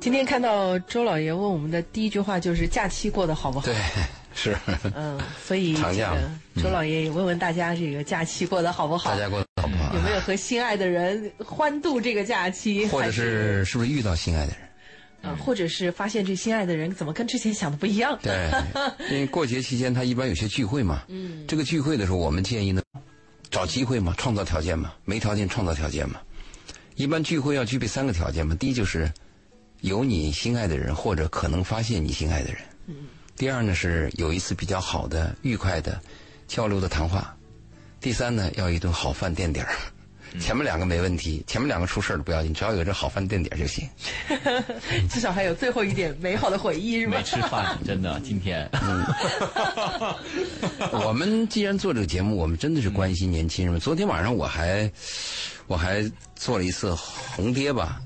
今天看到周老爷问我们的第一句话就是假期过得好不好？对，是。嗯，所以周老爷也问问大家这个假期过得好不好？大家过得好不好？有没有和心爱的人欢度这个假期？或者是是不是遇到心爱的人？呃，或者是发现这心爱的人怎么跟之前想的不一样？对，因为过节期间他一般有些聚会嘛。嗯。这个聚会的时候，我们建议呢，找机会嘛，创造条件嘛，没条件创造条件嘛。一般聚会要具备三个条件嘛，第一就是有你心爱的人或者可能发现你心爱的人。嗯。第二呢是有一次比较好的、愉快的交流的谈话。第三呢要一顿好饭垫底儿。前面两个没问题，前面两个出事儿了不要紧，只要有这好饭垫底儿就行。至少还有最后一点美好的回忆，是吧没？吃饭，真的今天。嗯我们既然做这个节目，我们真的是关心年轻人。昨天晚上我还我还做了一次红爹吧，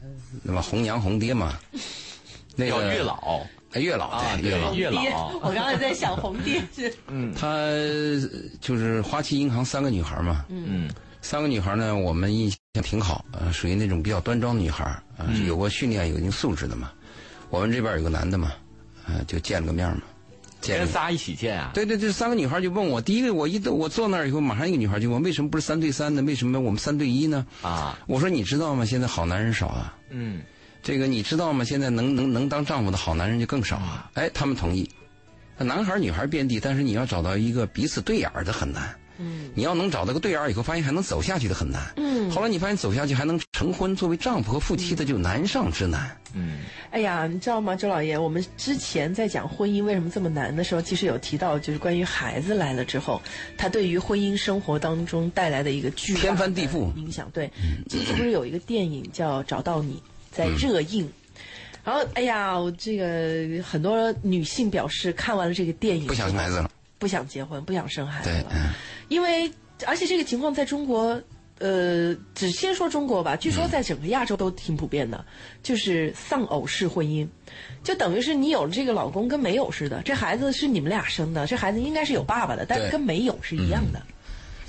那么红娘红爹嘛，那叫个月老哎月老啊，对月老，月老，我刚才在想红爹是，嗯 他就是花旗银行三个女孩嘛，嗯三个女孩呢，我们印象挺好，呃，属于那种比较端庄的女孩，啊、是有过训练、有一定素质的嘛。我们这边有个男的嘛，呃，就见了个面嘛。跟仨一起见啊？对对，对三个女孩就问我，第一个我一到我坐那儿以后，马上一个女孩就问，为什么不是三对三呢？为什么我们三对一呢？啊，我说你知道吗？现在好男人少啊，嗯这个你知道吗？现在能能能当丈夫的好男人就更少啊。哎，他们同意，男孩女孩遍地，但是你要找到一个彼此对眼儿的很难。嗯，你要能找到个对眼儿以后，发现还能走下去的很难。嗯，后来你发现走下去还能成婚，作为丈夫和夫妻的就难上之难。嗯哎呀，你知道吗，周老爷？我们之前在讲婚姻为什么这么难的时候，其实有提到，就是关于孩子来了之后，他对于婚姻生活当中带来的一个巨大的天翻地覆影响。对，最近不是有一个电影叫《找到你》在热映。然后，哎呀，我这个很多女性表示看完了这个电影不想生孩子了，不想结婚，不想生孩子对，了。嗯，因为而且这个情况在中国，呃，只先说中国吧，据说在整个亚洲都挺普遍的，就是丧偶式婚姻，就等于是你有了这个老公跟没有似的，这孩子是你们俩生的，这孩子应该是有爸爸的，但是跟没有是一样的，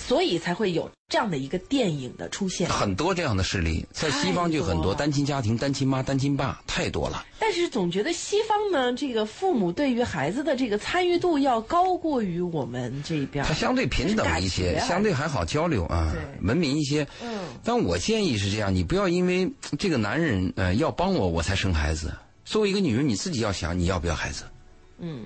所以才会有这样的一个电影的出现。很多这样的事例，在西方就很多单亲家庭、单亲妈、单亲爸太多了。但是总觉得西方呢，这个父母对于孩子的这个参与度要高过于我们这边。他相对平等一些，相对还好交流啊，文明一些。嗯，但我建议是这样，你不要因为这个男人呃要帮我，我才生孩子。作为一个女人，你自己要想你要不要孩子，嗯，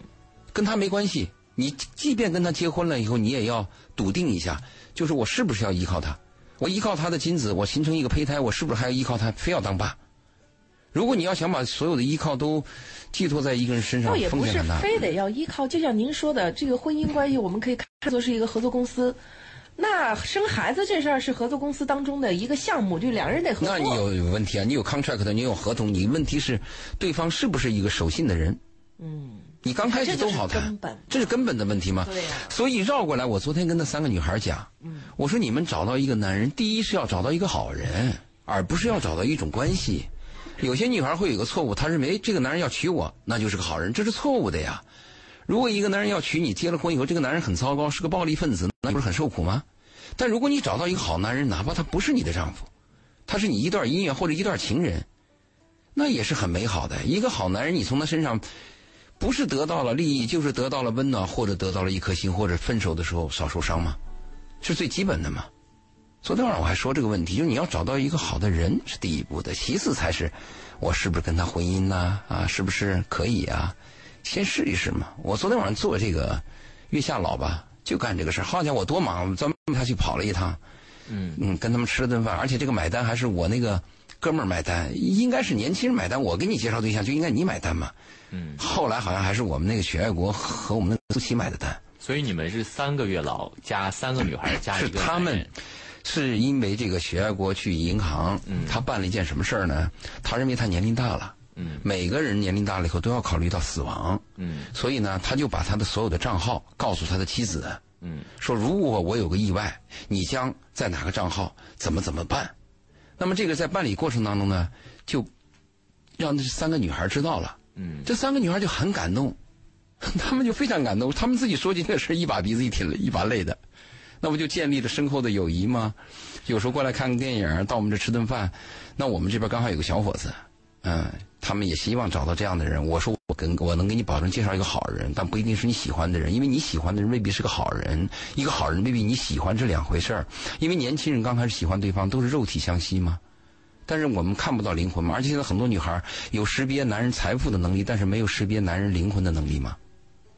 跟他没关系。你即便跟他结婚了以后，你也要笃定一下，就是我是不是要依靠他？我依靠他的精子，我形成一个胚胎，我是不是还要依靠他？非要当爸？如果你要想把所有的依靠都寄托在一个人身上倒，也不是。非得要依靠，就像您说的，这个婚姻关系我们可以看作是一个合作公司。那生孩子这事儿是合作公司当中的一个项目，就两人得合作。那你有有问题啊？你有 contract，你有合同，你问题是对方是不是一个守信的人？嗯，你刚开始都好谈，根本这是根本的问题吗？对呀所以绕过来，我昨天跟那三个女孩讲，我说你们找到一个男人，第一是要找到一个好人，而不是要找到一种关系。有些女孩会有个错误，她认为哎这个男人要娶我，那就是个好人，这是错误的呀。如果一个男人要娶你，结了婚以后，这个男人很糟糕，是个暴力分子，那不是很受苦吗？但如果你找到一个好男人，哪怕他不是你的丈夫，他是你一段姻缘或者一段情人，那也是很美好的。一个好男人，你从他身上不是得到了利益，就是得到了温暖，或者得到了一颗心，或者分手的时候少受伤吗？是最基本的嘛。昨天晚上我还说这个问题，就是你要找到一个好的人是第一步的，其次才是我是不是跟他婚姻呐、啊？是不是可以啊？先试一试嘛。我昨天晚上做这个月下老吧，就干这个事儿。好家伙，我多忙，专门他去跑了一趟，嗯嗯，跟他们吃了顿饭，而且这个买单还是我那个哥们儿买单，应该是年轻人买单。我给你介绍对象就应该你买单嘛。嗯，后来好像还是我们那个许爱国和我们那个苏琪买的单，所以你们是三个月老加三个女孩加一个他们，是因为这个许爱国去银行，他办了一件什么事儿呢？他认为他年龄大了，嗯每个人年龄大了以后都要考虑到死亡，嗯所以呢，他就把他的所有的账号告诉他的妻子，嗯说如果我有个意外，你将在哪个账号怎么怎么办？那么这个在办理过程当中呢，就让这三个女孩知道了。嗯这三个女孩就很感动，她们就非常感动，她们自己说起这个事一把鼻子一挺一把泪的，那不就建立了深厚的友谊吗？有时候过来看个电影，到我们这吃顿饭，那我们这边刚好有个小伙子，嗯，他们也希望找到这样的人。我说我跟我能给你保证介绍一个好人，但不一定是你喜欢的人，因为你喜欢的人未必是个好人，一个好人未必你喜欢，这两回事儿。因为年轻人刚开始喜欢对方都是肉体相吸嘛，但是我们看不到灵魂嘛。而且现在很多女孩有识别男人财富的能力，但是没有识别男人灵魂的能力嘛。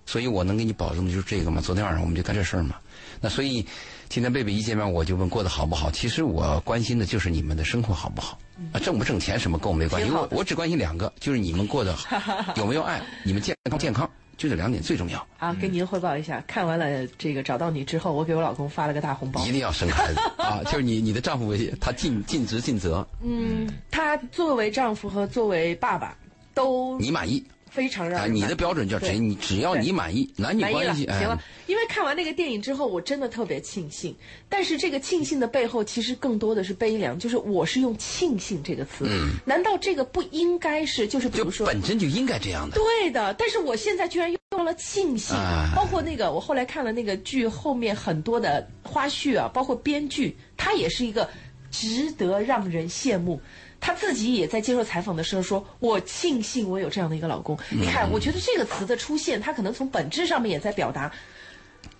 所以我能给你保证的就是这个嘛。昨天晚上我们就干这事儿嘛。那所以。今天贝贝一见面我就问过得好不好？其实我关心的就是你们的生活好不好啊，挣不挣钱什么跟我没关系，我我只关心两个，就是你们过得 有没有爱，你们健康健康，就这两点最重要。啊，跟您汇报一下，看完了这个找到你之后，我给我老公发了个大红包。一定要生孩子啊！就是你你的丈夫他尽尽职尽责。嗯，他作为丈夫和作为爸爸都你满意。非常让你的标准叫谁？你只要你满意，男女关系行了。因为看完那个电影之后，我真的特别庆幸。但是这个庆幸的背后，其实更多的是悲凉。就是我是用“庆幸”这个词，难道这个不应该是？就是比如说，本身就应该这样的。对的，但是我现在居然用了“庆幸”，包括那个我后来看了那个剧后面很多的花絮啊，包括编剧，他也是一个值得让人羡慕。他自己也在接受采访的时候说：“我庆幸我有这样的一个老公。”你看，我觉得这个词的出现，他可能从本质上面也在表达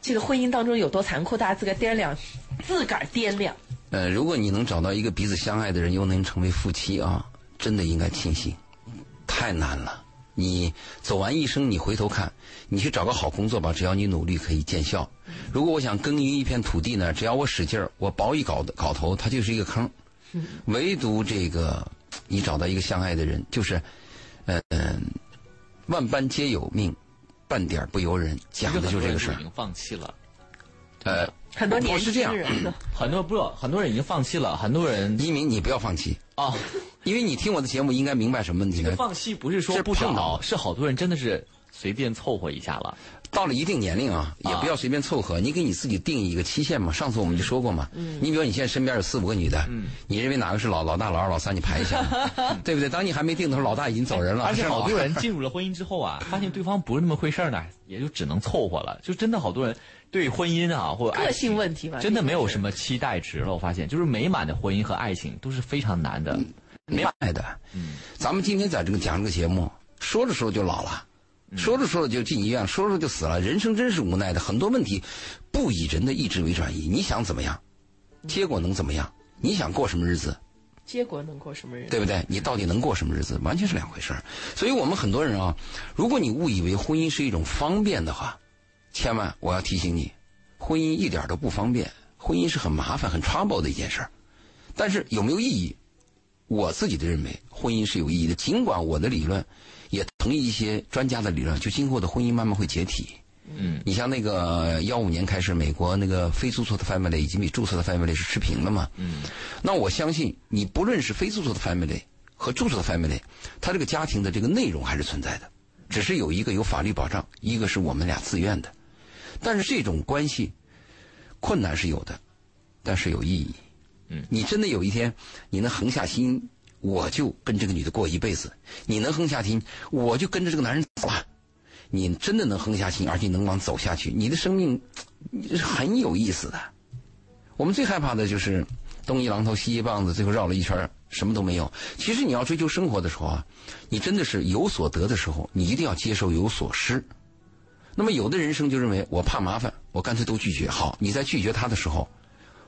这个婚姻当中有多残酷。大家自个掂量，自个儿掂量。呃，如果你能找到一个彼此相爱的人，又能成为夫妻啊，真的应该庆幸。太难了，你走完一生，你回头看，你去找个好工作吧，只要你努力可以见效。如果我想耕耘一片土地呢，只要我使劲儿，我薄一镐的镐头，它就是一个坑。唯独这个，你找到一个相爱的人，就是，嗯，万般皆有命，半点不由人，讲的就是这个事儿。已经放弃了，呃，很多年是这样，很多不，很多人已经放弃了，很多人。一鸣，你不要放弃啊，因为你听我的节目，应该明白什么问题呢？放弃不是说不找，是好多人真的是随便凑合一下了。到了一定年龄啊，也不要随便凑合。你给你自己定一个期限嘛。上次我们就说过嘛。你比如你现在身边有四五个女的，你认为哪个是老老大、老二、老三？你排一下，对不对？当你还没定的时候，老大已经走人了。而且好多人进入了婚姻之后啊，发现对方不是那么回事呢，也就只能凑合了。就真的好多人对婚姻啊，或个性问题嘛，真的没有什么期待值了。我发现，就是美满的婚姻和爱情都是非常难的，没爱的。嗯，咱们今天在这个讲这个节目，说着说着就老了。说着说着就进医院，说着就死了。人生真是无奈的，很多问题不以人的意志为转移。你想怎么样，结果能怎么样？你想过什么日子，结果能过什么日子？对不对？你到底能过什么日子，完全是两回事儿。所以我们很多人啊，如果你误以为婚姻是一种方便的话，千万我要提醒你，婚姻一点都不方便，婚姻是很麻烦、很 trouble 的一件事儿。但是有没有意义？我自己的认为，婚姻是有意义的。尽管我的理论。也同意一些专家的理论，就今后的婚姻慢慢会解体。嗯，你像那个幺五年开始，美国那个非注册的 family 已经比注册的 family 是持平了嘛？嗯，那我相信你不论是非注册的 family 和注册的 family，它这个家庭的这个内容还是存在的，只是有一个有法律保障，一个是我们俩自愿的。但是这种关系困难是有的，但是有意义。嗯，你真的有一天你能横下心。我就跟这个女的过一辈子，你能横下心，我就跟着这个男人走了。你真的能横下心，而且能往走下去，你的生命是很有意思的。我们最害怕的就是东一榔头西一棒子，最后绕了一圈什么都没有。其实你要追求生活的时候啊，你真的是有所得的时候，你一定要接受有所失。那么有的人生就认为我怕麻烦，我干脆都拒绝。好，你在拒绝他的时候。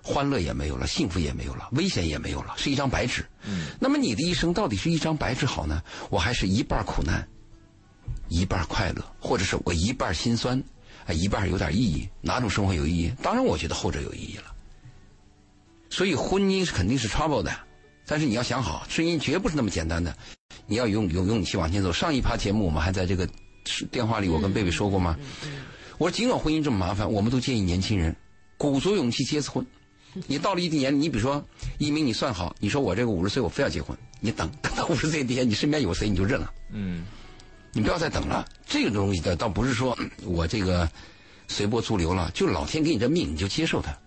欢乐也没有了，幸福也没有了，危险也没有了，是一张白纸。嗯，那么你的一生到底是一张白纸好呢？我还是一半苦难，一半快乐，或者是我一半心酸，啊，一半有点意义？哪种生活有意义？当然，我觉得后者有意义了。所以婚姻是肯定是 trouble 的，但是你要想好，婚姻绝不是那么简单的。你要有有勇气往前走。上一趴节目我们还在这个电话里，我跟贝贝说过吗？我说尽管婚姻这么麻烦，我们都建议年轻人鼓足勇气结次婚。你到了一定年龄，你比如说一鸣，你算好，你说我这个五十岁我非要结婚，你等 等到五十岁那天，你身边有谁你就认了。嗯，你不要再等了。这个东西的倒不是说我这个随波逐流了，就老天给你这命，你就接受它。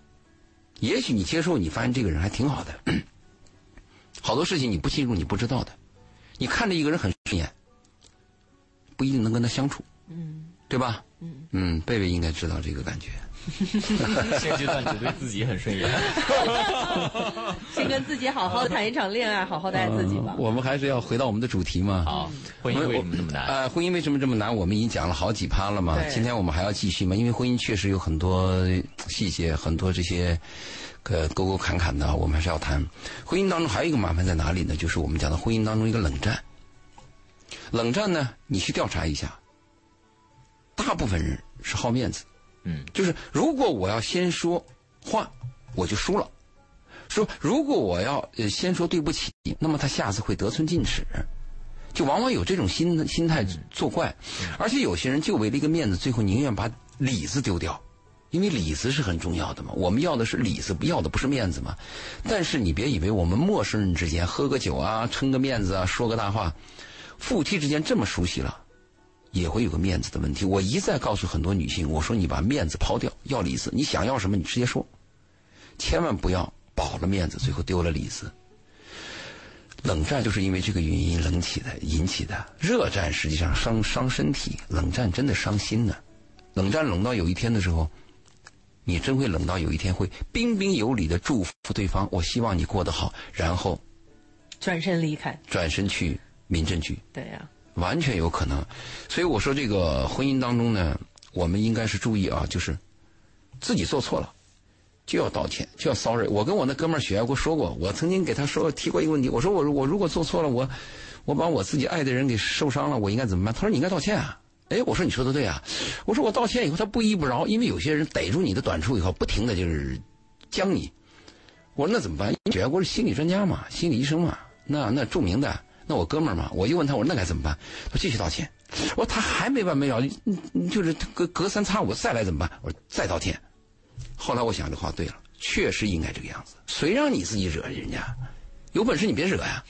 也许你接受，你发现这个人还挺好的。好多事情你不进入，你不知道的。你看着一个人很顺眼，不一定能跟他相处。嗯，对吧？嗯嗯，贝贝应该知道这个感觉。现阶段只对自己很顺眼。先跟自己好好谈一场恋爱，好好的爱自己吧。我们还是要回到我们的主题嘛。好，婚姻为什么这么难？呃，婚姻为什么这么难？我们已经讲了好几趴了嘛。今天我们还要继续嘛？因为婚姻确实有很多细节，很多这些呃沟沟坎坎的，我们还是要谈。婚姻当中还有一个麻烦在哪里呢？就是我们讲的婚姻当中一个冷战。冷战呢，你去调查一下，大部分人是好面子。嗯，就是如果我要先说话，我就输了。说如果我要呃先说对不起，那么他下次会得寸进尺，就往往有这种心心态作怪，而且有些人就为了一个面子，最后宁愿把里子丢掉，因为里子是很重要的嘛。我们要的是里子，不要的不是面子嘛。但是你别以为我们陌生人之间喝个酒啊，撑个面子啊，说个大话，夫妻之间这么熟悉了。也会有个面子的问题。我一再告诉很多女性，我说你把面子抛掉，要里子，你想要什么你直接说，千万不要保了面子，最后丢了里子。冷战就是因为这个原因冷起的引起的，热战实际上伤伤身体，冷战真的伤心呢。冷战冷到有一天的时候，你真会冷到有一天会彬彬有礼的祝福对方，我希望你过得好，然后转身离开，转身去民政局。对呀、完全有可能。所以我说，这个婚姻当中呢，我们应该是注意啊，就是自己做错了就要道歉，就要 sorry。我跟我那哥们儿许爱国说过，我曾经给他说提过一个问题，我说我我如果做错了，我我把我自己爱的人给受伤了，我应该怎么办？他说你应该道歉啊。哎，我说你说的对啊。我说我道歉以后，他不依不饶，因为有些人逮住你的短处以后，不停的就是将你。我说那怎么办？许爱国是心理专家嘛，心理医生嘛，那那著名的。那我哥们儿嘛，我就问他，我说那该怎么办？他说继续道歉。我说他还没完没了，就是隔隔三差五再来怎么办？我说再道歉。后来我想这话对了，确实应该这个样子。谁让你自己惹人家？有本事你别惹呀。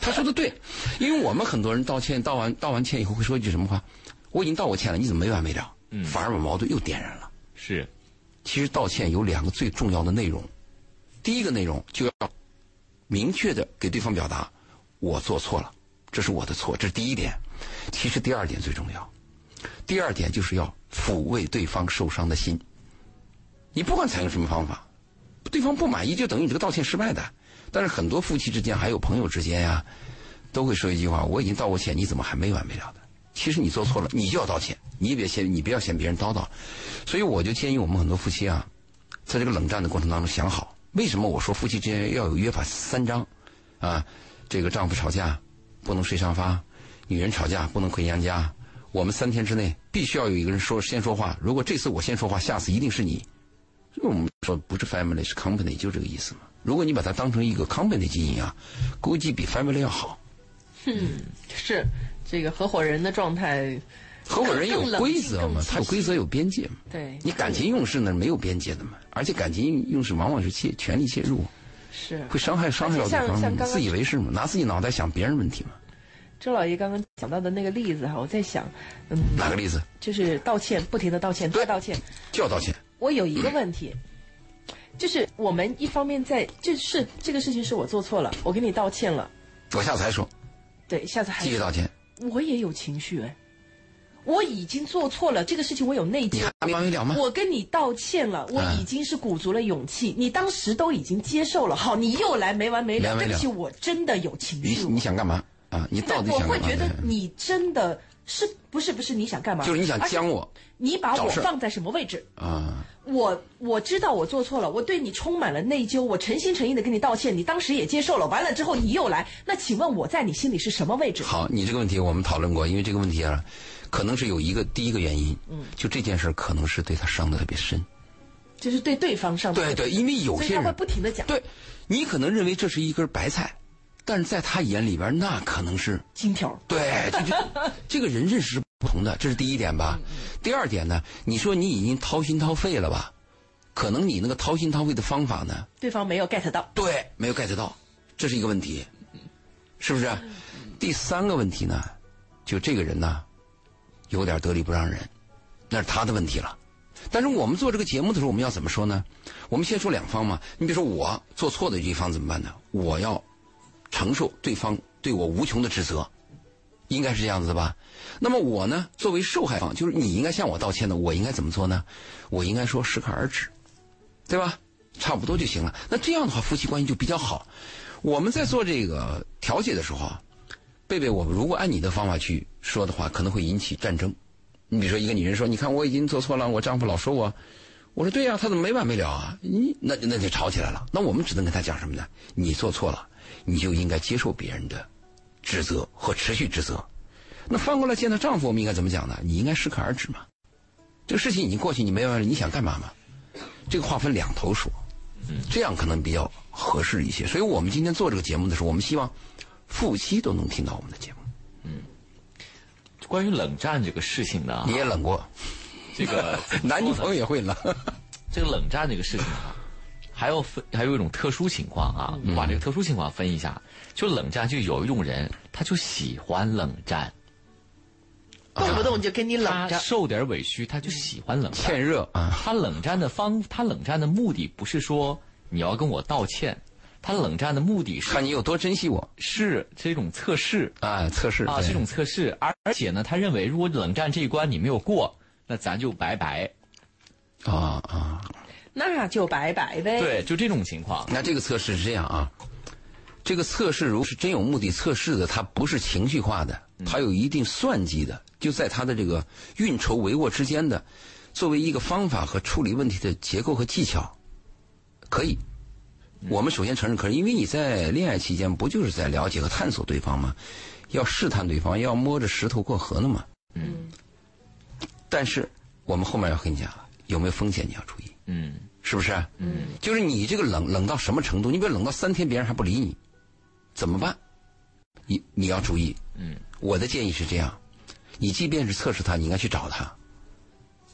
他说的对，因为我们很多人道歉，道完道完歉以后会说一句什么话？我已经道过歉了，你怎么没完没了？嗯反而把矛盾又点燃了。是，其实道歉有两个最重要的内容，第一个内容就要明确的给对方表达我做错了，这是我的错，这是第一点。其实第二点最重要，第二点就是要抚慰对方受伤的心。你不管采用什么方法，对方不满意就等于你这个道歉失败的。但是很多夫妻之间还有朋友之间呀，都会说一句话：我已经道过歉，你怎么还没完没了的？其实你做错了，你就要道歉，你也别嫌你不要嫌别人叨叨。所以我就建议我们很多夫妻啊，在这个冷战的过程当中想好，为什么我说夫妻之间要有约法三章啊？这个丈夫吵架不能睡沙发，女人吵架不能回娘家。我们三天之内必须要有一个人说先说话，如果这次我先说话，下次一定是你。这个我们说不是 family 是 company，就这个意思嘛。如果你把它当成一个 company 经营啊，估计比 family 要好。嗯是这个合伙人的状态，合伙人有规则嘛，他有规则有边界嘛。对你感情用事呢没有边界的嘛，而且感情用事往往是切权力介入，是会伤害伤害到自以为是嘛，拿自己脑袋想别人问题嘛。周老爷刚刚讲到的那个例子哈，我在想，嗯，哪个例子？就是道歉，不停的道歉，对再道歉。就要道歉。我有一个问题，就是我们一方面在，就是这个事情是我做错了，我给你道歉了，我下次还说，对，下次还继续道歉。我也有情绪哎，我已经做错了，这个事情我有内疚你还。没完没了吗？我跟你道歉了，我嗯已经是鼓足了勇气，你当时都已经接受了，好，你又来没完没了，对不起，我真的有情绪。你想干嘛啊？你到底我想干嘛？会觉得你真的是不是不是你想干嘛？就是你想将我你把我放在什么位置？啊？我我知道我做错了，我对你充满了内疚，我诚心诚意的跟你道歉，你当时也接受了，完了之后你又来，那请问我在你心里是什么位置？好，你这个问题我们讨论过，因为这个问题啊，可能是有一个第一个原因，嗯，就这件事可能是对他伤的特别深。就是对对方上对对，因为有所以他会些人不停的讲对，你可能认为这是一根白菜，但是在他眼里边那可能是金条，对，这这 这个人认识是不同的，这是第一点吧。第二点呢，你说你已经掏心掏肺了吧？可能你那个掏心掏肺的方法呢，对方没有 get 到，对，没有 get 到，这是一个问题，是不是？第三个问题呢，就这个人呢，有点得理不让人，那是他的问题了。但是我们做这个节目的时候，我们要怎么说呢？我们先说两方嘛。你比如说我做错的一方怎么办呢？我要承受对方对我无穷的指责，应该是这样子的吧？那么我呢，作为受害方，就是你应该向我道歉的，我应该怎么做呢？我应该说适可而止，对吧？差不多就行了。那这样的话，夫妻关系就比较好。我们在做这个调解的时候啊，贝贝，我们如果按你的方法去说的话，可能会引起战争。你比如说，一个女人说：“你看，我已经做错了，我丈夫老说我。”我说：“对呀，他怎么没完没了啊？你那那就吵起来了。那我们只能跟他讲什么呢？你做错了，你就应该接受别人的指责和持续指责。那翻过来见到丈夫，我们应该怎么讲呢？你应该适可而止嘛。这个事情已经过去，你没完了，你想干嘛嘛？这个话分两头说，这样可能比较合适一些。所以我们今天做这个节目的时候，我们希望夫妻都能听到我们的节目。嗯关于冷战这个事情呢，你也冷过，这个 男女朋友也会冷。这个冷战这个事情啊，还要分还有一种特殊情况啊，嗯把这个特殊情况分一下。就冷战，就有一种人，他就喜欢冷战，动不动就跟你冷战。他受点委屈，他就喜欢冷战。欠热啊，他冷战的方，他冷战的目的不是说你要跟我道歉，他冷战的目的是看你有多珍惜我是这种测试啊！测试啊，这种测试。而而且呢，他认为如果冷战这一关你没有过，那咱就拜拜。啊啊。那就拜拜呗。，对，就这种情况。那这个测试是这样啊，这个测试如果是真有目的测试的，它不是情绪化的，它有一定算计的，就在它的这个运筹帷幄之间的，作为一个方法和处理问题的结构和技巧，可以。我们首先承认可是，因为你在恋爱期间不就是在了解和探索对方吗？要试探对方，要摸着石头过河的嘛。嗯但是我们后面要跟你讲，有没有风险你要注意。嗯是不是？嗯，就是你这个冷冷到什么程度？你比如冷到三天，别人还不理你，怎么办？你你要注意。嗯，我的建议是这样：你即便是测试他，你应该去找他；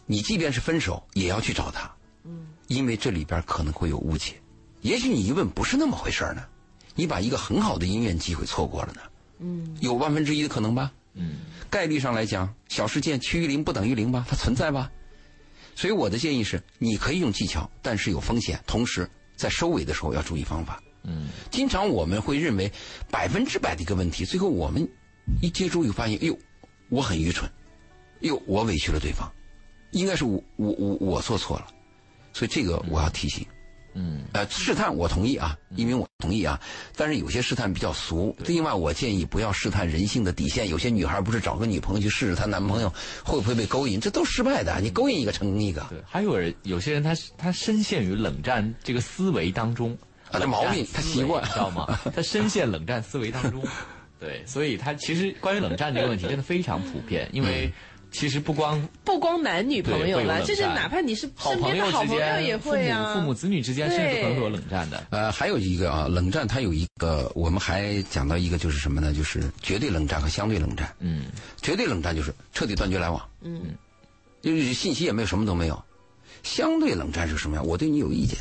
你即便是分手，也要去找他。嗯，因为这里边可能会有误解，也许你一问不是那么回事儿呢，你把一个很好的姻缘机会错过了呢。嗯，有万分之一的可能吧。嗯，概率上来讲，小事件趋于零不等于零吧，它存在吧。所以我的建议是，你可以用技巧，但是有风险。同时，在收尾的时候要注意方法。嗯，经常我们会认为百分之百的一个问题，最后我们一接触又发现，哎呦，我很愚蠢，哎呦，我委屈了对方，应该是我我我我做错了，所以这个我要提醒。嗯，呃，试探我同意啊，因为我同意啊，但是有些试探比较俗。另外，我建议不要试探人性的底线。有些女孩不是找个女朋友去试试她男朋友会不会被勾引，这都失败的。你勾引一个成功一个，对，还有人有些人他他深陷于冷战这个思维当中，啊这毛病他习惯你知道吗？他深陷冷战思维当中，对，所以他其实关于冷战这个问题真的非常普遍，因为其实不光不光男女朋友了，就是哪怕你是好身边的好朋友也会啊。母父母子女之间，甚至对可能会有冷战的。呃，还有一个啊，冷战它有一个，我们还讲到一个就是什么呢？就是绝对冷战和相对冷战。嗯绝对冷战就是彻底断绝来往，嗯，就是信息也没有，什么都没有。相对冷战是什么呀？我对你有意见，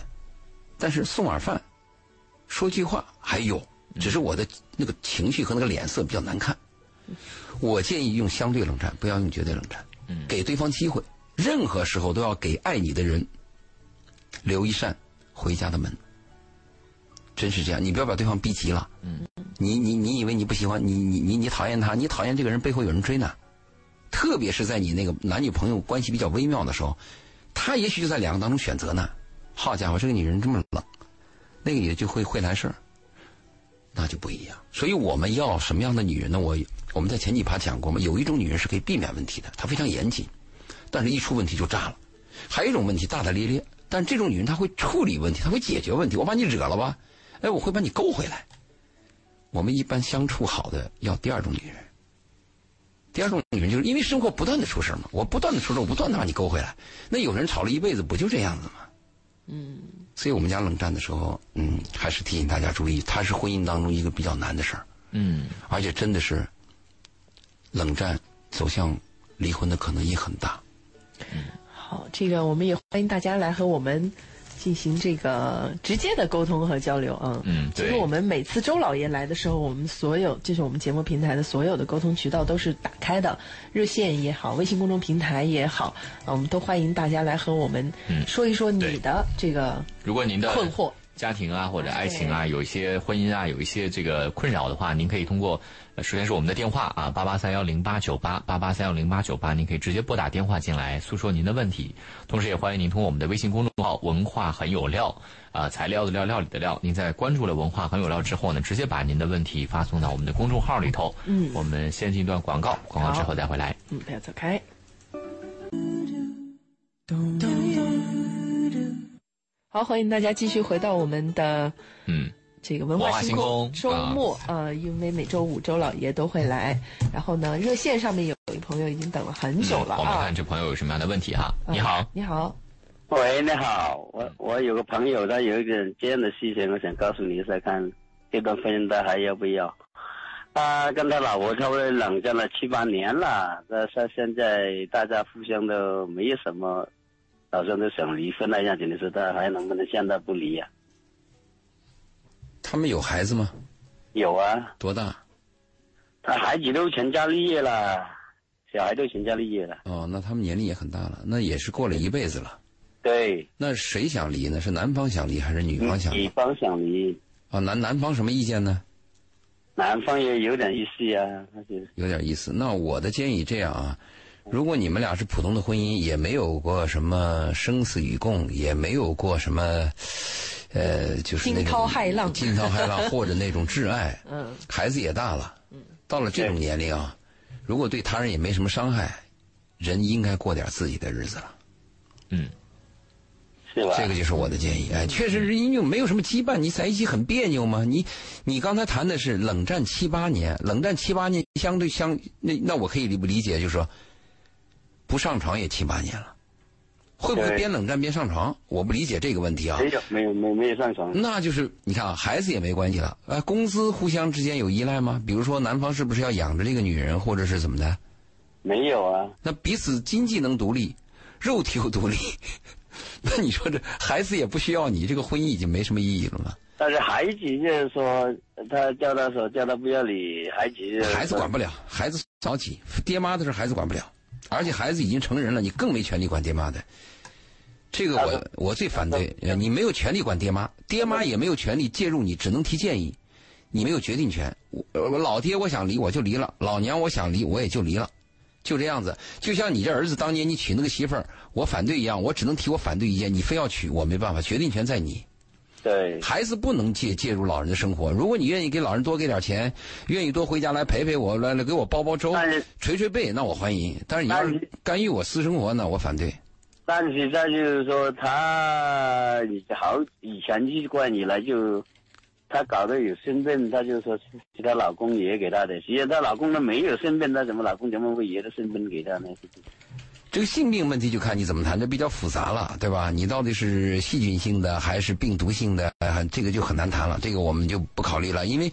但是送碗饭，说句话还有，只是我的那个情绪和那个脸色比较难看。我建议用相对冷战，不要用绝对冷战。嗯给对方机会，任何时候都要给爱你的人留一扇回家的门。真是这样，你不要把对方逼急了。嗯，你你你以为你不喜欢你你你你讨厌他，你讨厌这个人背后有人追呢。特别是在你那个男女朋友关系比较微妙的时候，他也许就在两个当中选择呢。好家伙，这个女人这么冷，那个女的就会会来事儿，那就不一样。所以我们要什么样的女人呢？我我们在前几趴讲过嘛，有一种女人是可以避免问题的，她非常严谨，但是一出问题就炸了。还有一种问题大大咧咧，但这种女人她会处理问题，她会解决问题。我把你惹了吧，哎，我会把你勾回来。我们一般相处好的要第二种女人。第二种女人就是因为生活不断的出事嘛，我不断的出事，我不断的把你勾回来。那有人吵了一辈子，不就这样子吗？嗯。所以我们家冷战的时候，嗯，还是提醒大家注意，它是婚姻当中一个比较难的事儿，嗯而且真的是冷战走向离婚的可能也很大。好，这个我们也欢迎大家来和我们进行这个直接的沟通和交流啊。嗯对其实我们每次周老爷来的时候，我们所有就是我们节目平台的所有的沟通渠道都是打开的，热线也好，微信公众平台也好，啊，我们都欢迎大家来和我们嗯说一说你的这个如果您的困惑。家庭啊或者爱情啊，有一些婚姻啊，有一些这个困扰的话，您可以通过，呃首先是我们的电话啊，八八三幺零八九八八八三幺零八九八，您可以直接拨打电话进来诉说您的问题。同时也欢迎您通过我们的微信公众号“文化很有料”啊，材料的料，料理的料。您在关注了“文化很有料”之后呢，直接把您的问题发送到我们的公众号里头。嗯我们先进一段广告，广告之后再回来。嗯，不要走开。好，欢迎大家继续回到我们的嗯，这个文文化化星空星空。周末呃，因为每周五周老爷都会来，然后呢，热线上面有一朋友已经等了很久了我们看。这朋友有什么样的问题哈？嗯。你好，你好，喂，你好，我我有个朋友，他有一点这样的事情，我想告诉你一下，看这段婚姻他还要不要？他跟他老婆差不多冷战了七八年了，那他现在大家互相都没有什么，好像都想离婚那样子，你说他还能不能现在不离呀、他们有孩子吗？有啊，多大？他孩子都成家立业了，小孩都成家立业了。哦，那他们年龄也很大了，那也是过了一辈子了。对，那谁想离呢？是男方想离还是女方想离？女方想离，啊，男男方什么意见呢？男方也有点意思呀、有点意思。那我的建议这样啊，如果你们俩是普通的婚姻，也没有过什么生死与共，也没有过什么，呃，就是那种惊涛骇浪惊涛骇浪或者那种挚爱，嗯，孩子也大了，到了这种年龄啊，如果对他人也没什么伤害，人应该过点自己的日子了。嗯，是吧？这个就是我的建议。哎，确实是因为没有什么羁绊，你在一起很别扭吗？你你刚才谈的是冷战七八年，冷战七八年相对相那那我可以理不理解，就是说不上床也七八年了，会不会边冷战边上床？我不理解这个问题啊。没有没有没有没有上床。那就是你看啊，孩子也没关系了，呃，工资互相之间有依赖吗？比如说男方是不是要养着这个女人，或者是怎么的？没有啊，那彼此经济能独立，肉体又独立，那你说这孩子也不需要你，这个婚姻已经没什么意义了吗？但是孩子就是说，他叫他说叫他不要理孩子孩子管不了，孩子着急，爹妈的事孩子管不了，而且孩子已经成人了，你更没权利管爹妈的。这个我我最反对，呃你没有权利管爹妈，爹妈也没有权利介入你，只能提建议，你没有决定权。我我老爹我想离我就离了，老娘我想离我也就离了，就这样子。就像你这儿子当年你娶那个媳妇儿，我反对一样，我只能提我反对意见，你非要娶我没办法，决定权在你。对孩子不能介介入老人的生活。如果你愿意给老人多给点钱，愿意多回家来陪陪我，来来给我煲煲粥捶捶背，那我欢迎。但是你要是干预我私生活，呢我反对。但是再就是说他好以前一贯以来就，他搞得有身份，他就说是她老公爷给她的，实际上她老公都没有身份，她怎么老公怎么会爷的身份给她呢？这个性病问题就看你怎么谈，这比较复杂了，对吧？你到底是细菌性的还是病毒性的，呃这个就很难谈了。这个我们就不考虑了，因为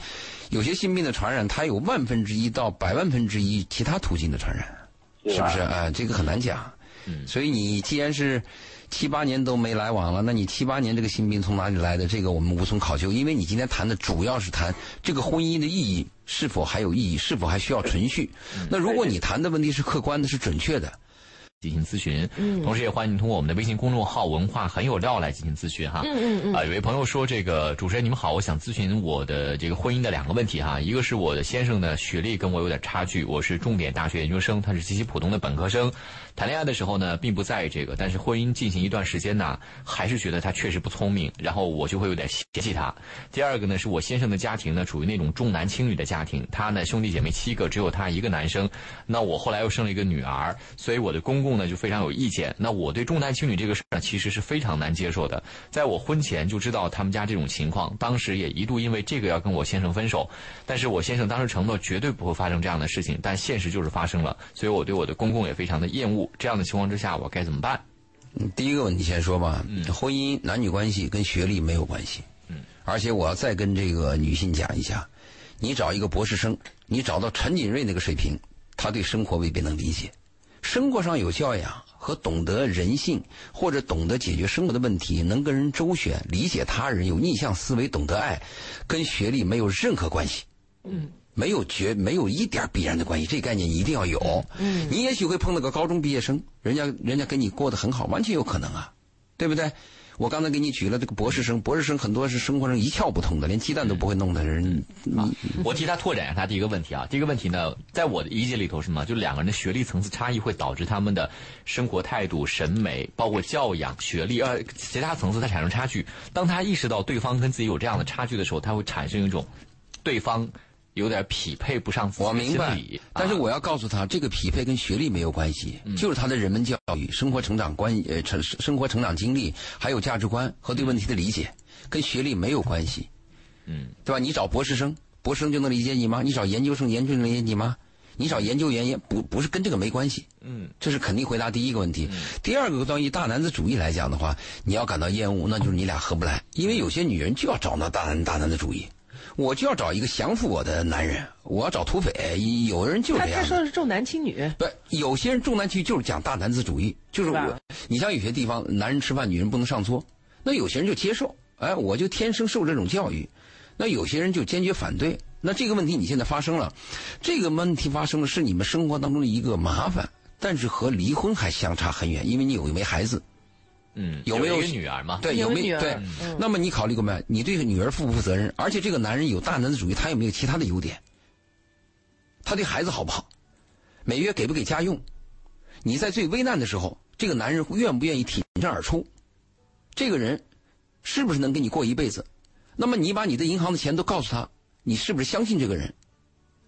有些性病的传染，它有万分之一到百万分之一其他途径的传染。是不是？吧？啊、这个很难讲。所以你既然是七八年都没来往了，那你七八年这个性病从哪里来的？这个我们无从考究，因为你今天谈的主要是谈这个婚姻的意义是否还有意义，是否还需要存续。那如果你谈的问题是客观的，是准确的，进行咨询，同时也欢迎您通过我们的微信公众号“文化很有料”来进行咨询哈。嗯嗯嗯。啊，有位朋友说，这个主持人你们好，我想咨询我的这个婚姻的两个问题哈，一个是我的先生呢学历跟我有点差距，我是重点大学研究生，他是极其普通的本科生，谈恋爱的时候呢并不在意这个，但是婚姻进行一段时间呢，还是觉得他确实不聪明，然后我就会有点嫌弃他。第二个呢是我先生的家庭呢属于那种重男轻女的家庭，他呢兄弟姐妹七个，只有他一个男生，那我后来又生了一个女儿，所以我的公公呢就非常有意见。那我对重男轻女这个事儿呢，其实是非常难接受的。在我婚前就知道他们家这种情况，当时也一度因为这个要跟我先生分手，但是我先生当时承诺绝对不会发生这样的事情，但现实就是发生了，所以我对我的公公也非常的厌恶。这样的情况之下，我该怎么办？嗯第一个问题先说吧，婚姻男女关系跟学历没有关系。嗯，而且我要再跟这个女性讲一下，你找一个博士生，你找到陈锦瑞那个水平，他对生活未必能理解。生活上有教养和懂得人性，或者懂得解决生活的问题，能跟人周旋、理解他人、有逆向思维、懂得爱，跟学历没有任何关系。嗯，没有绝没有一点必然的关系，这概念一定要有。嗯，你也许会碰到个高中毕业生，人家人家跟你过得很好，完全有可能啊，对不对？我刚才给你举了这个博士生，博士生很多是生活上一窍不通的，连鸡蛋都不会弄的人。啊，我替他拓展一下他第一个问题啊。第一个问题呢，在我的理解里头是什么？就两个人的学历层次差异会导致他们的生活态度、审美，包括教养、学历呃其他层次它产生差距。当他意识到对方跟自己有这样的差距的时候，他会产生一种对方有点匹配不上自己的我明白心理，但是啊我要告诉他，这个匹配跟学历没有关系，就是他的人文教育、生活成长观、呃成生活成长经历，还有价值观和对问题的理解，跟学历没有关系，嗯，对吧？你找博士生，博士生就能理解你吗？你找研究生，研究生能理解你吗？你找研究员也不不是跟这个没关系，嗯，这是肯定回答第一个问题。第二个关于大男子主义来讲的话，你要感到厌恶，那就是你俩合不来，因为有些女人就要找那大男大男子主义。我就要找一个降服我的男人，我要找土匪。有人就是他这样的。他说的是重男轻女，不，有些人重男轻女就是讲大男子主义，就是我。你像有些地方，男人吃饭，女人不能上桌，那有些人就接受，哎，我就天生受这种教育。那有些人就坚决反对。那这个问题你现在发生了，这个问题发生了是你们生活当中的一个麻烦，但是和离婚还相差很远，因为你有一枚孩子，嗯，有没有女儿嘛？对，有女儿对嗯？那么你考虑过没？你对女儿负不负责任？而且这个男人有大男子主义，他有没有其他的优点？他对孩子好不好？每月给不给家用？你在最危难的时候，这个男人愿不愿意挺身而出？这个人是不是能跟你过一辈子？那么你把你的银行的钱都告诉他，你是不是相信这个人？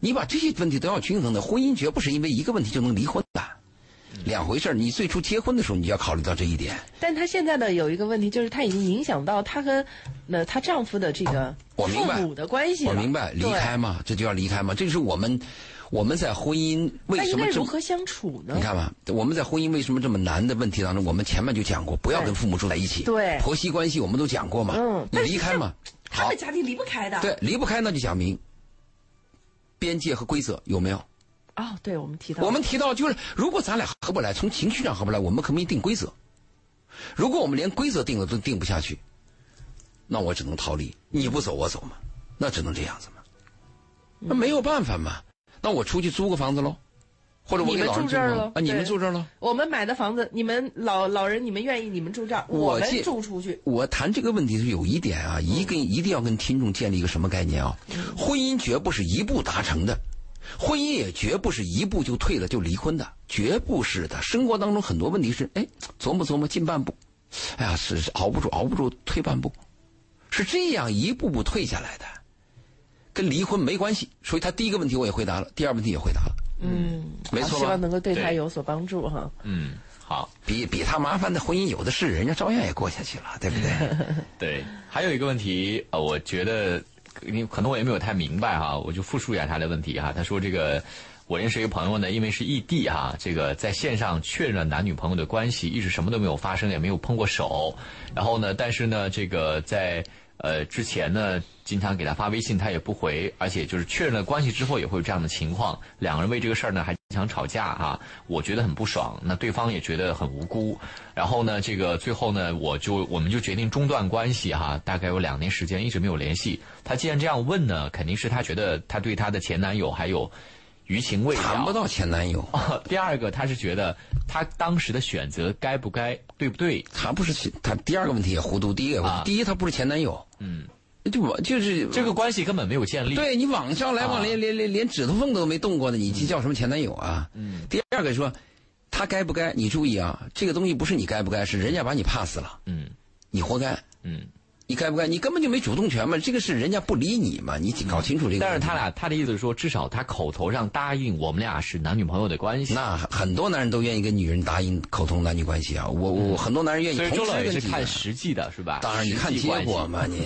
你把这些问题都要均衡的。婚姻绝不是因为一个问题就能离婚的，两回事儿。你最初结婚的时候，你就要考虑到这一点。但她现在呢有一个问题，就是她已经影响到她和呃她丈夫的这个父母的关系了。我明白，离开嘛，这就要离开嘛。这就是我们我们在婚姻为什么如何相处呢你？看吧，我们在婚姻为什么这么难的问题当中，我们前面就讲过，不要跟父母住在一起。对婆媳关系我们都讲过嘛。嗯你离开嘛。好他们，家庭离不开的。对，离不开那就讲明边界和规则有没有？哦，对，我们提到我们提到就是，如果咱俩合不来，从情绪上合不来，我们可不可以定规则？如果我们连规则定了都定不下去，那我只能逃离。你不走我走嘛，那只能这样子嘛。那没有办法嘛，那我出去租个房子喽，或者我老人住这儿了租个啊，你们住这儿了。我们买的房子，你们老老人你们愿意你们住这儿，我们住出去。我谈这个问题是有一点啊，一跟一定要跟听众建立一个什么概念啊？婚姻绝不是一步达成的，婚姻也绝不是一步就退了就离婚的，绝不是的。生活当中很多问题是，哎，琢磨琢磨进半步，哎呀，是是熬不住，熬不住退半步，是这样一步步退下来的，跟离婚没关系。所以他第一个问题我也回答了，第二问题也回答了，嗯，没错希望能够对他有所帮助哈。嗯，好，比比他麻烦的婚姻有的是，人家照样也过下去了，对不对？对，还有一个问题，呃，我觉得你可能我也没有太明白哈，我就复述一下他的问题哈。他说这个。我认识一个朋友呢，因为是异地哈，这个在线上确认了男女朋友的关系，一直什么都没有发生，也没有碰过手。然后呢，但是呢，这个在呃之前呢，经常给他发微信，他也不回，而且就是确认了关系之后也会有这样的情况。两个人为这个事儿呢还经常吵架哈，我觉得很不爽，那对方也觉得很无辜。然后呢，这个最后呢，我就我们就决定中断关系哈，大概有两年时间一直没有联系。他既然这样问呢，肯定是他觉得他对他的前男友还有余情未了。谈不到前男友。第二个，他是觉得他当时的选择该不该，对不对？他不是前他第二个问题也糊涂，第一个也糊涂啊第一他不是前男友，嗯，就我就是这个关系根本没有建立。对你网上来往啊连连连连指头缝都没动过的，你这叫什么前男友啊？嗯。第二个说，他该不该？你注意啊，这个东西不是你该不该，是人家把你 pass 了，嗯你活该。嗯。你该不该？你根本就没主动权嘛，这个是人家不理你嘛，你搞清楚这个。但是他俩他的意思是说，至少他口头上答应我们俩是男女朋友的关系。那很多男人都愿意跟女人答应口头男女关系啊，我我很多男人愿意所以同周老也是看实际的是吧？当然，你看结果嘛，你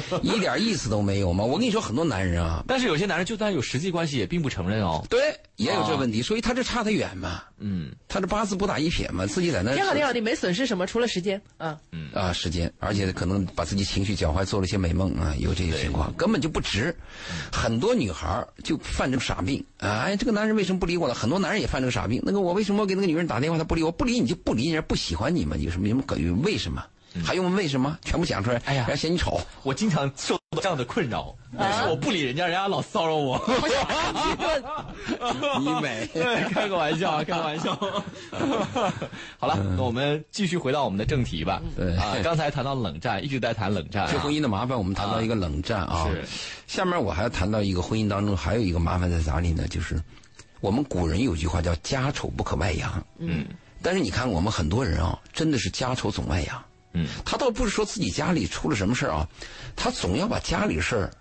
一点意思都没有吗。我跟你说，很多男人啊，但是有些男人就算有实际关系，也并不承认哦。对，也有这问题，所以他这差得远嘛。嗯，他这八字不打一撇嘛，自己在那挺好，挺好，你没损失什么，除了时间啊。嗯啊时间，而且可能把自己情绪搅坏，做了些美梦啊，有这些情况，根本就不值。很多女孩儿就犯这个傻病，哎，这个男人为什么不理我了？很多男人也犯这个傻病。那个我为什么给那个女人打电话，她不理我？不理你就不理，人家不喜欢你嘛？有什么什么可为什么？还用问为什么？全部讲出来。哎呀人家嫌你丑。我经常受到这样的困扰，但是我不理人家，人家老骚扰我。你美，开个玩笑啊，开个玩笑。好了，那我们继续回到我们的正题吧。对啊，刚才谈到冷战，一直在谈冷战。这婚姻的麻烦，我们谈到一个冷战啊。是。下面我还要谈到一个婚姻当中还有一个麻烦在哪里呢？就是我们古人有句话叫“家丑不可外扬”。嗯。但是你看，我们很多人啊，真的是家丑总外扬。嗯。他倒不是说自己家里出了什么事儿啊，他总要把家里事儿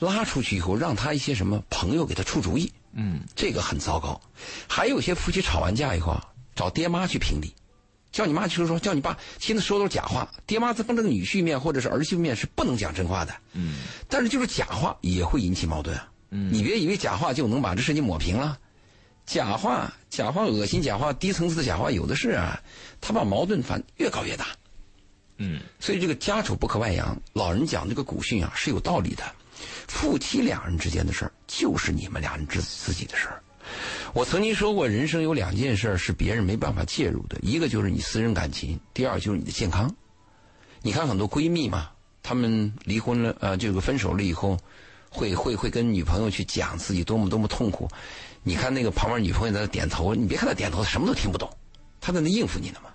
拉出去以后，让他一些什么朋友给他出主意。嗯。这个很糟糕。还有些夫妻吵完架以后啊，找爹妈去评理，叫你妈去说说，叫你爸，现在说都是假话。爹妈在放这个女婿面或者是儿媳妇面是不能讲真话的。嗯。但是就是假话也会引起矛盾啊。嗯。你别以为假话就能把这事情抹平了。假话，假话，恶心假话，低层次的假话有的是啊，他把矛盾反越搞越大。嗯，所以这个家丑不可外扬，老人讲这个古训啊是有道理的。夫妻两人之间的事儿，就是你们俩人自自己的事儿。我曾经说过，人生有两件事是别人没办法介入的，一个就是你私人感情，第二就是你的健康。你看很多闺蜜嘛，她们离婚了，呃，这个分手了以后，会会会跟女朋友去讲自己多么多么痛苦。你看那个旁边女朋友在那点头，你别看她点头，她什么都听不懂，她在那应付你呢嘛。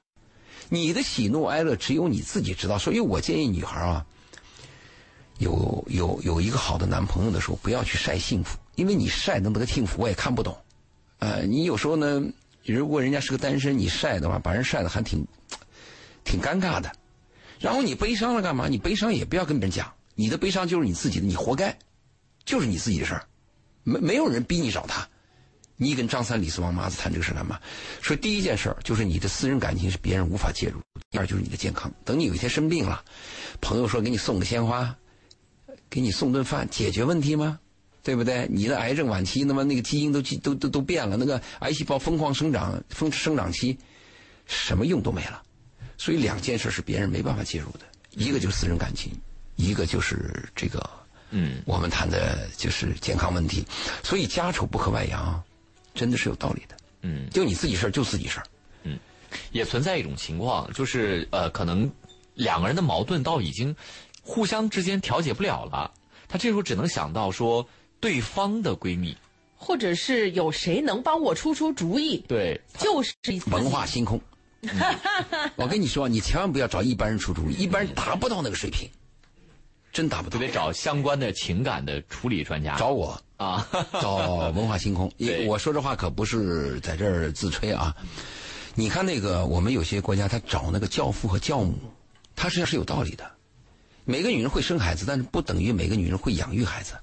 你的喜怒哀乐只有你自己知道，所以我建议女孩啊，有有有一个好的男朋友的时候，不要去晒幸福，因为你晒的那个幸福我也看不懂。呃，你有时候呢，如果人家是个单身，你晒的话，把人晒的还挺挺尴尬的。然后你悲伤了干嘛？你悲伤也不要跟别人讲，你的悲伤就是你自己的，你活该，就是你自己的事儿，没没有人逼你找他。你跟张三李四王麻子谈这个事干嘛？说第一件事儿就是你的私人感情是别人无法介入；第二就是你的健康。等你有一天生病了，朋友说给你送个鲜花，给你送顿饭，解决问题吗？对不对？你的癌症晚期，那么那个基因都都都都变了，那个癌细胞疯狂生长，疯生长期，什么用都没了。所以两件事是别人没办法介入的，一个就是私人感情，一个就是这个，嗯，我们谈的就是健康问题。所以家丑不可外扬。真的是有道理的，嗯，就你自己事儿就自己事儿，嗯，也存在一种情况，就是呃，可能两个人的矛盾到已经互相之间调解不了了，他这时候只能想到说对方的闺蜜，或者是有谁能帮我出出主意，对，就是文化星空。我跟你说，你千万不要找一般人出主意，一般人达不到那个水平，真达不到，就得找相关的情感的处理专家，找我。啊，找 文化星空。我说这话可不是在这儿自吹啊。你看那个，我们有些国家他找那个教父和教母，他实际上是有道理的。每个女人会生孩子，但是不等于每个女人会养育孩子。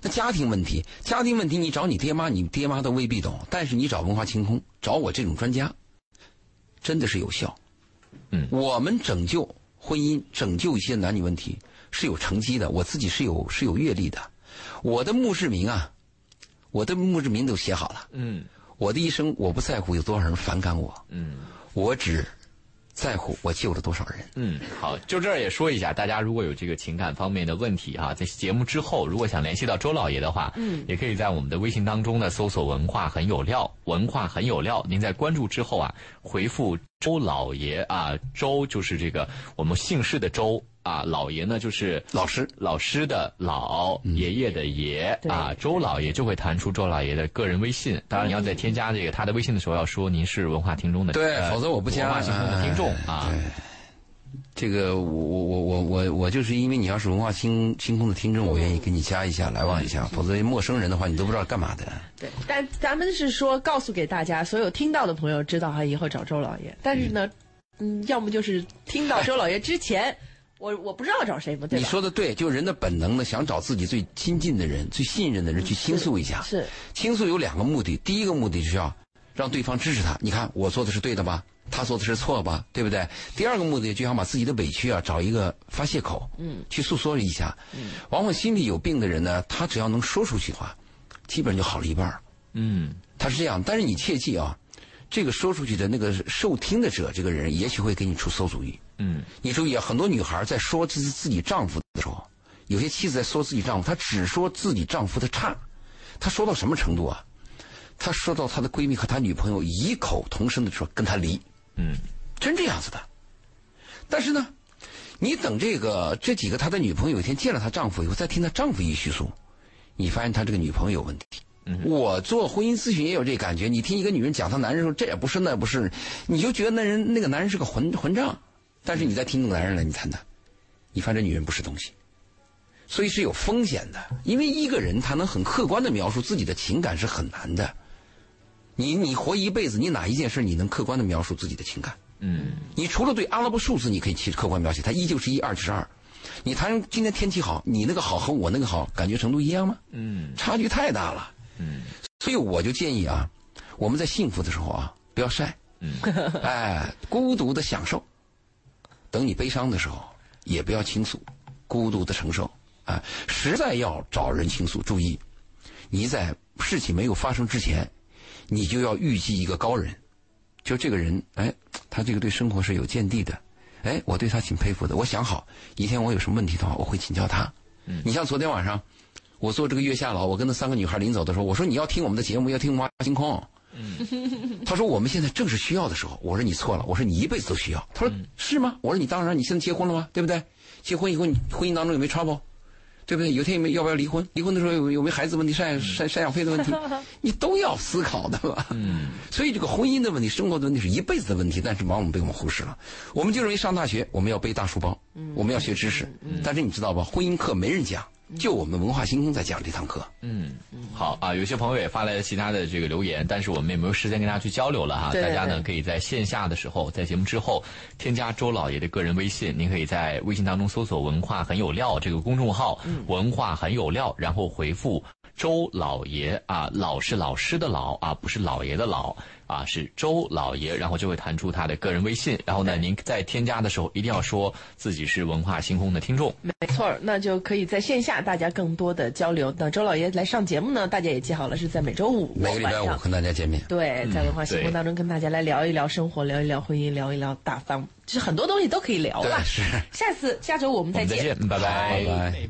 那家庭问题，家庭问题，你找你爹妈，你爹妈都未必懂。但是你找文化星空，找我这种专家，真的是有效。嗯，我们拯救婚姻，拯救一些男女问题是有成绩的。我自己是有是有阅历的。我的墓志铭啊，我的墓志铭都写好了。嗯，我的一生我不在乎有多少人反感我。嗯，我只在乎我救了多少人。嗯，好，就这儿也说一下，大家如果有这个情感方面的问题哈，在节目之后，如果想联系到周老爷的话，嗯，也可以在我们的微信当中呢搜索“文化很有料”，文化很有料。您在关注之后啊，回复周老爷啊，周就是这个我们姓氏的周。啊，老爷呢就是老师，老师的老，爷爷的爷啊，周老爷就会弹出周老爷的个人微信。当然，你要在添加这个他的微信的时候，要说您是文化听众的，对，否则我不加。文化星空的听众啊，这个我我我我我我就是因为你要是文化星星空的听众，我愿意给你加一下，来往一下。否则陌生人的话，你都不知道干嘛的。对，但咱们是说告诉给大家，所有听到的朋友知道哈，以后找周老爷。但是呢，嗯，要么就是听到周老爷之前。我我不知道找谁嘛，对你说的对，就人的本能呢，想找自己最亲近的人、最信任的人去倾诉一下。是，倾诉有两个目的，第一个目的就是要让对方支持他。你看我做的是对的吧？他做的是错吧？对不对？第二个目的就想把自己的委屈啊找一个发泄口，嗯，去诉说一下。嗯，往往心里有病的人呢，他只要能说出去的话，基本上就好了一半。嗯，他是这样，但是你切记啊，这个说出去的那个受听的者，这个人也许会给你出馊主意。嗯，你注意啊，很多女孩在说自自己丈夫的时候，有些妻子在说自己丈夫，她只说自己丈夫的差，她说到什么程度啊？她说到她的闺蜜和她女朋友异口同声的说跟她离，嗯，真这样子的。但是呢，你等这个这几个她的女朋友有一天见了她丈夫以后，再听她丈夫一叙述，你发现她这个女朋友有问题。我做婚姻咨询也有这感觉，你听一个女人讲她男人说这也不是那也不是，你就觉得那人那个男人是个混混账，但是你再听那个男人来，你谈谈，你发现这女人不是东西，所以是有风险的，因为一个人他能很客观的描述自己的情感是很难的。你你活一辈子，你哪一件事你能客观的描述自己的情感？嗯，你除了对阿拉伯数字你可以去客观描写，它一就是一，二就是二。你谈今天天气好，你那个好和我那个好感觉程度一样吗？嗯，差距太大了。嗯，所以我就建议啊，我们在幸福的时候啊，不要晒。嗯，哎，孤独的享受。等你悲伤的时候，也不要倾诉，孤独的承受。啊，实在要找人倾诉，注意，你在事情没有发生之前，你就要预计一个高人，就这个人，哎，他这个对生活是有见地的，哎，我对他挺佩服的。我想好，一天我有什么问题的话，我会请教他。嗯你像昨天晚上，我做这个月下老，我跟那三个女孩临走的时候，我说你要听我们的节目，要听《挖星空》。嗯，他说我们现在正是需要的时候。我说你错了，我说你一辈子都需要。他说是吗？我说你当然，你现在结婚了吗？对不对？结婚以后，你婚姻当中有没有 trouble？对不对？有一天有没有要不要离婚？离婚的时候有有没有孩子问题、赡赡赡养费的问题？你都要思考的嘛。嗯，所以这个婚姻的问题、生活的问题是一辈子的问题，但是往往被我们忽视了。我们就认为上大学我们要背大书包，我们要学知识，但是你知道吧？婚姻课没人讲，就我们文化星空在讲这堂课。嗯，好啊，有些朋友也发来了其他的这个留言，但是我们也没有时间跟大家去交流了哈。大家呢可以在线下的时候，在节目之后添加周老爷的个人微信，您可以在微信当中搜索“文化很有料”这个公众号，文化很有料，然后回复。周老爷啊，老是老师的老啊，不是老爷的老啊，是周老爷，然后就会弹出他的个人微信。然后呢，您在添加的时候一定要说自己是文化星空的听众。没错，那就可以在线下大家更多的交流。等周老爷来上节目呢，大家也记好了，是在每周五每个礼拜晚上。五跟大家见面。对，在文化星空当中跟大家来聊一聊生活，聊一聊婚姻，聊一聊大方，就是很多东西都可以聊了对，。是。下次下周我们再见再见，拜拜拜拜。